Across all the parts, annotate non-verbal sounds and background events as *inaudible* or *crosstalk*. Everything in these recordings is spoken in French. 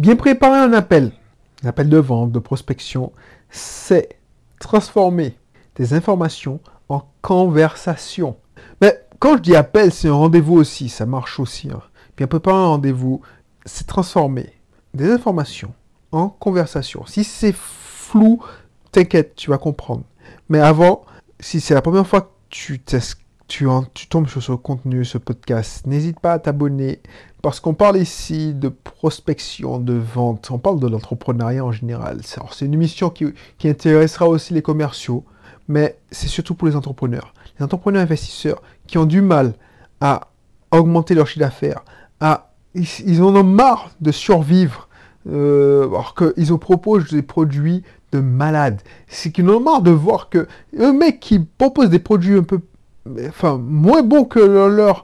Bien préparer un appel, un appel de vente, de prospection, c'est transformer des informations en conversation. Mais quand je dis appel, c'est un rendez-vous aussi, ça marche aussi. Hein. Bien préparer un rendez-vous, c'est transformer des informations en conversation. Si c'est flou, t'inquiète, tu vas comprendre. Mais avant, si c'est la première fois que tu, tu, tombes sur ce contenu, ce podcast, n'hésite pas à t'abonner parce qu'on parle ici de prospection, de vente, on parle de l'entrepreneuriat en général. C'est une émission qui, intéressera aussi les commerciaux, mais c'est surtout pour les entrepreneurs. Les entrepreneurs investisseurs qui ont du mal à augmenter leur chiffre d'affaires, ils, en ont marre de survivre, euh, alors qu'ils proposent des produits de malades. C'est qu'ils en ont marre de voir que un mec qui propose des produits un peu, enfin, moins bons que leur,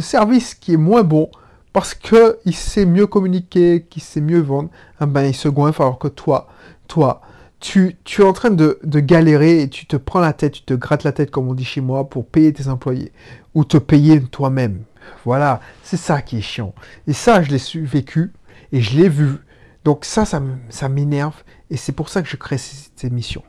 service qui est moins bon, parce qu'il sait mieux communiquer, qu'il sait mieux vendre, ah ben, il se goinfre alors que toi, toi, tu, tu es en train de, galérer et tu te prends la tête, tu te grattes la tête, comme on dit chez moi, pour payer tes employés ou te payer toi-même. Voilà, c'est ça qui est chiant. Et ça, je l'ai vécu et je l'ai vu. Donc ça, ça m'énerve et c'est pour ça que je crée cette émission.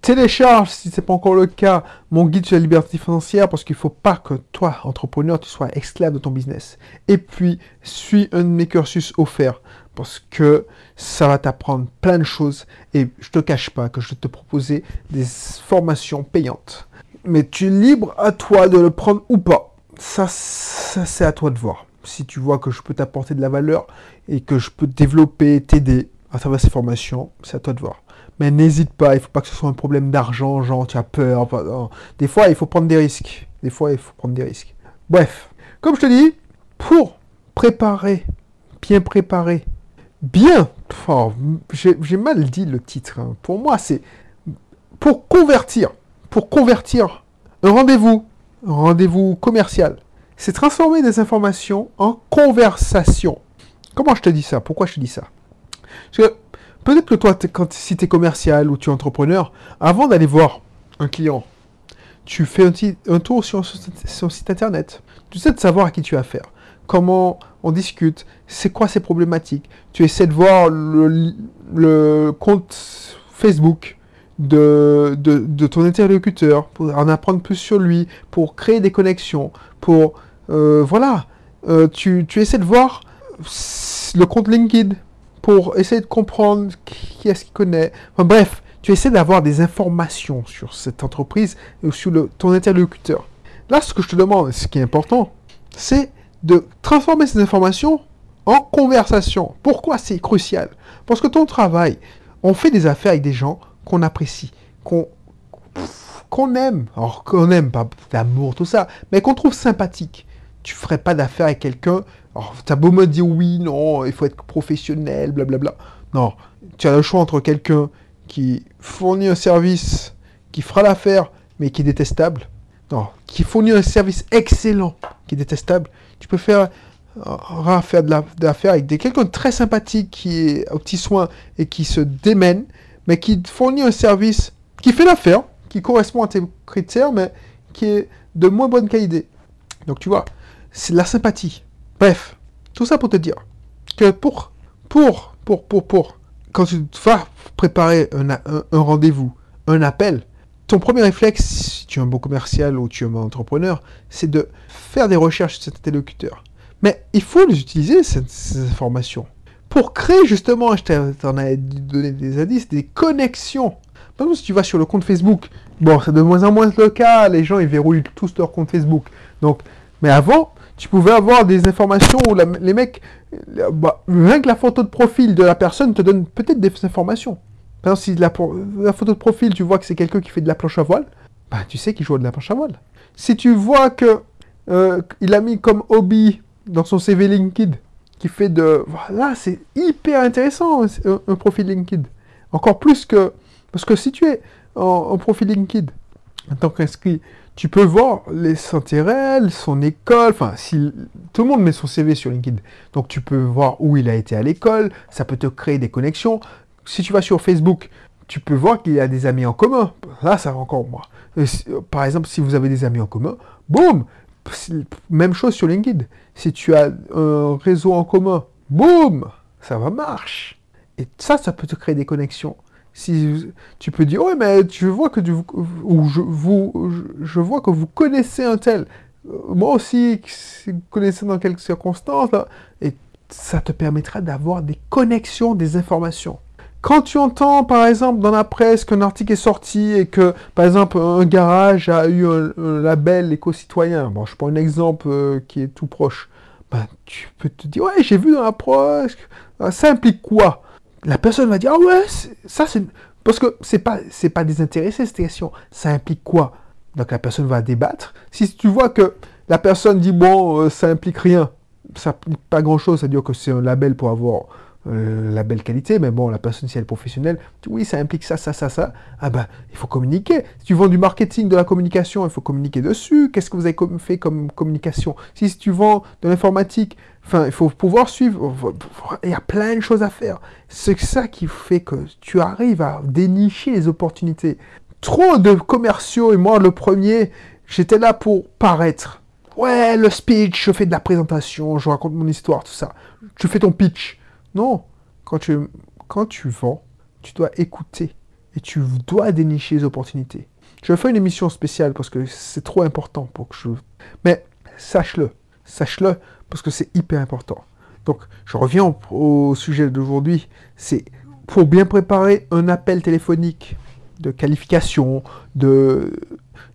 Télécharge, si ce n'est pas encore le cas, mon guide sur la liberté financière parce qu'il ne faut pas que toi, entrepreneur, tu sois esclave de ton business. Et puis, suis un de mes cursus offerts parce que ça va t'apprendre plein de choses et je te cache pas que je vais te proposer des formations payantes. Mais tu es libre à toi de le prendre ou pas. Ça, ça c'est à toi de voir. Si tu vois que je peux t'apporter de la valeur et que je peux développer, t'aider à travers ces formations, c'est à toi de voir. Mais n'hésite pas, il ne faut pas que ce soit un problème d'argent, genre tu as peur. Des fois, il faut prendre des risques. Des fois, il faut prendre des risques. Bref, comme je te dis, pour préparer, bien préparer, bien, j'ai mal dit le titre. Hein. Pour moi, c'est pour convertir, pour convertir un rendez-vous, un rendez-vous commercial. C'est transformer des informations en conversation. Comment je te dis ça? Pourquoi je te dis ça? Parce que Peut-être que toi, quand, si tu es commercial ou tu es entrepreneur, avant d'aller voir un client, tu fais un, tour sur son site internet. Tu sais de savoir à qui tu as affaire, comment on discute, c'est quoi ses problématiques. Tu essaies de voir le, compte Facebook de, ton interlocuteur pour en apprendre plus sur lui, pour créer des connexions, pour... Euh, voilà, euh, tu essaies de voir le compte LinkedIn pour essayer de comprendre qui est-ce qu'il connaît. bref, tu essaies d'avoir des informations sur cette entreprise ou sur ton interlocuteur. Là, ce que je te demande, ce qui est important, c'est de transformer ces informations en conversation. Pourquoi c'est crucial? Parce que ton travail, on fait des affaires avec des gens qu'on apprécie, qu'on qu'on aime, alors qu'on aime, pas d'amour, tout ça, mais qu'on trouve sympathique. Tu ferais pas d'affaires avec quelqu'un alors, t'as beau me dire oui, non, il faut être professionnel, blablabla. Non, tu as le choix entre quelqu'un qui fournit un service qui fera l'affaire, mais qui est détestable. Non, qui fournit un service excellent, qui est détestable. Tu peux faire, euh, de l'affaire avec quelqu'un de très sympathique qui est au petit soin et qui se démène, mais qui fournit un service qui fait l'affaire, qui correspond à tes critères, mais qui est de moins bonne qualité. Donc tu vois, c'est la sympathie. Bref, tout ça pour te dire que pour, pour, pour, pour, pour, quand tu vas préparer un, rendez-vous, un appel, ton premier réflexe, si tu es un bon commercial ou tu es un entrepreneur, c'est de faire des recherches sur cet interlocuteur. Mais il faut les utiliser, ces, informations, pour créer justement, je t'en ai donné des indices, des connexions. Par exemple, si tu vas sur le compte Facebook, bon, c'est de moins en moins le cas, les gens, ils verrouillent tous leur compte Facebook. Donc, mais avant, tu pouvais avoir des informations où les mecs, bah, rien que la photo de profil de la personne te donne peut-être des informations. Par exemple, si la, photo de profil, tu vois que c'est quelqu'un qui fait de la planche à voile, bah, tu sais qu'il joue de la planche à voile. Si tu vois que euh, il a mis comme hobby dans son CV LinkedIn, qui fait de... Voilà, c'est hyper intéressant, un, profil LinkedIn. Encore plus que... Parce que si tu es en, en profil LinkedIn, en tant qu'inscrit, tu peux voir les intérêts, son école, enfin, si tout le monde met son CV sur LinkedIn, donc tu peux voir où il a été à l'école, ça peut te créer des connexions. Si tu vas sur Facebook, tu peux voir qu'il y a des amis en commun. Là, ça va encore moi. Par exemple, si vous avez des amis en commun, boum Même chose sur LinkedIn. Si tu as un réseau en commun, boum ça va marche. Et ça, ça peut te créer des connexions. Si tu peux dire, ouais, mais je vois que ou je, vous, vois que vous connaissez un tel. Euh, moi aussi, si connaissez dans quelques circonstances, et ça te permettra d'avoir des connexions, des informations. Quand tu entends, par exemple, dans la presse qu'un article est sorti et que, par exemple, un garage a eu un, label éco-citoyen, bon, je prends un exemple euh, qui est tout proche, ben, tu peux te dire, ouais, j'ai vu dans la presse, ça implique quoi? La personne va dire, ah ouais, ça c'est... Parce que c'est pas, c'est pas désintéressé cette question. Ça implique quoi? Donc la personne va débattre. Si tu vois que la personne dit, bon, euh, ça implique rien, ça implique pas grand-chose, c'est-à-dire que c'est un label pour avoir euh, la belle qualité, mais bon, la personne, si elle est professionnelle, oui, ça implique ça, ça, ça, ça, ah ben, il faut communiquer. Si tu vends du marketing, de la communication, il faut communiquer dessus. Qu'est-ce que vous avez fait comme communication? Si tu vends de l'informatique, enfin, il faut pouvoir suivre. Il y a plein de choses à faire. C'est ça qui fait que tu arrives à dénicher les opportunités. Trop de commerciaux, et moi, le premier, j'étais là pour paraître. Ouais, le speech, je fais de la présentation, je raconte mon histoire, tout ça. Tu fais ton pitch. Non, quand tu, quand tu vends, tu dois écouter et tu dois dénicher les opportunités. Je fais une émission spéciale parce que c'est trop important pour que je... Mais sache-le, sache-le parce que c'est hyper important. Donc, je reviens au, sujet d'aujourd'hui. C'est pour bien préparer un appel téléphonique de qualification, de,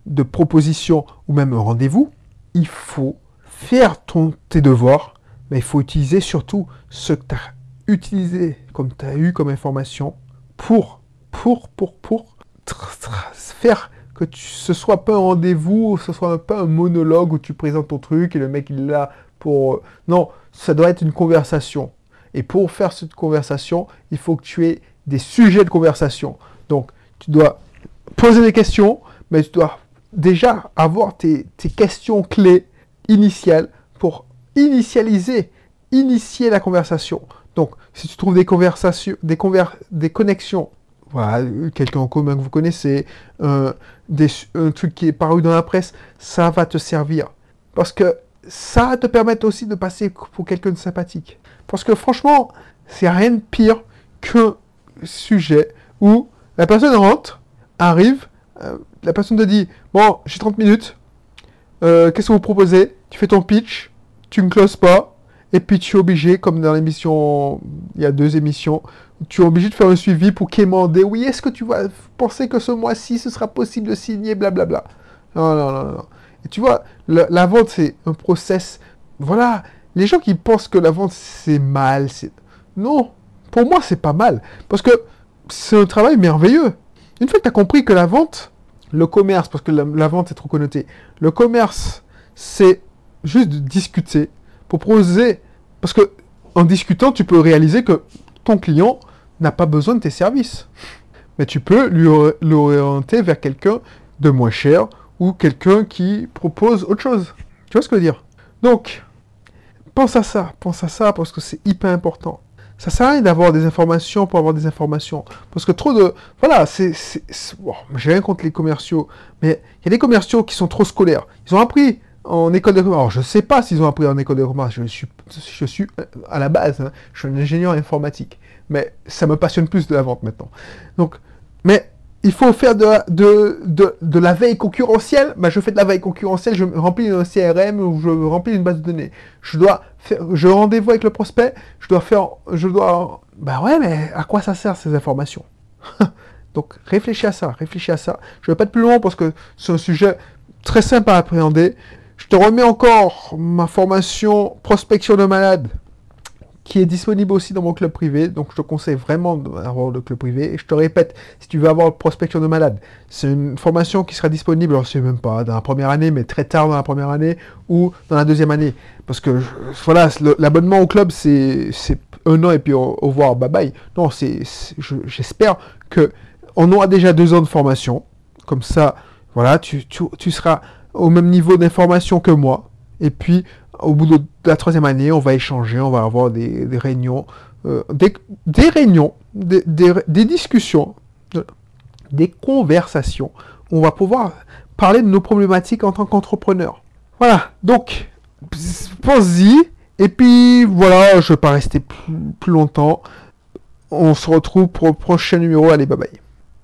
de proposition ou même un rendez-vous, il faut faire ton, tes devoirs, mais il faut utiliser surtout ce que tu as utiliser comme tu as eu comme information pour, pour, pour, pour faire que tu, ce soit pas un rendez-vous, ce soit pas un monologue où tu présentes ton truc et le mec il est là pour... Non, ça doit être une conversation. Et pour faire cette conversation, il faut que tu aies des sujets de conversation. Donc, tu dois poser des questions, mais tu dois déjà avoir tes, tes questions clés initiales pour initialiser, initier la conversation. Donc, si tu trouves des conversations, des, connexions, voilà, quelqu'un en commun que vous connaissez, un truc qui est paru dans la presse, ça va te servir. Parce que ça te permettre aussi de passer pour quelqu'un de sympathique. Parce que franchement, c'est rien de pire qu'un sujet où la personne rentre, arrive, euh, la personne te dit, bon, j'ai 30 minutes, euh, qu'est-ce que vous proposez? Tu fais ton pitch, tu ne closes pas, et puis tu es obligé, comme dans l'émission, il y a deux émissions, tu es obligé de faire un suivi pour quémander. Oui, est-ce que tu vas penser que ce mois-ci, ce sera possible de signer, blablabla. Non, non, non, non. Et tu vois, la, vente, c'est un process. Voilà, les gens qui pensent que la vente, c'est mal, c'est... Non, pour moi, c'est pas mal. Parce que c'est un travail merveilleux. Une fois que tu as compris que la vente, le commerce, parce que la, la vente est trop connotée, le commerce, c'est juste de discuter, proposer, parce que en discutant, tu peux réaliser que ton client n'a pas besoin de tes services. Mais tu peux l'orienter vers quelqu'un de moins cher ou quelqu'un qui propose autre chose. Tu vois ce que je veux dire? Donc, pense à ça, pense à ça parce que c'est hyper important. Ça sert à rien d'avoir des informations pour avoir des informations. Parce que trop de... Voilà, c'est... J'ai rien contre les commerciaux, mais il y a des commerciaux qui sont trop scolaires. Ils ont appris en école de commerce. Alors, je sais pas s'ils ont appris en école de commerce. Je suis, je suis à la base, hein, je suis un ingénieur informatique. Mais ça me passionne plus de la vente maintenant. Donc, mais il faut faire de, de, de, la veille concurrentielle. Bah, je fais de la veille concurrentielle, je remplis un CRM ou je remplis une base de données. Je dois faire, je rendez-vous avec le prospect, je dois faire, je dois, bah ouais, mais à quoi ça sert ces informations? *laughs* Donc, réfléchis à ça, réfléchis à ça. Je vais pas être plus loin parce que c'est un sujet très simple à appréhender. Te remets encore ma formation prospection de malade qui est disponible aussi dans mon club privé. Donc je te conseille vraiment d'avoir le club privé. Et je te répète, si tu veux avoir prospection de malade, c'est une formation qui sera disponible, alors je sais même pas, dans la première année, mais très tard dans la première année ou dans la deuxième année. Parce que voilà, l'abonnement au club, c'est un an et puis au, revoir, bye bye. Non, c'est j'espère que on aura déjà deux ans de formation. Comme ça, voilà, tu, tu, tu seras au même niveau d'information que moi. Et puis, au bout de la troisième année, on va échanger, on va avoir des, réunions, euh, des, réunions, des, des discussions, des conversations. On va pouvoir parler de nos problématiques en tant qu'entrepreneur. Voilà, donc, pense-y Et puis voilà, je vais pas rester plus, plus longtemps. On se retrouve pour le prochain numéro. Allez, bye bye.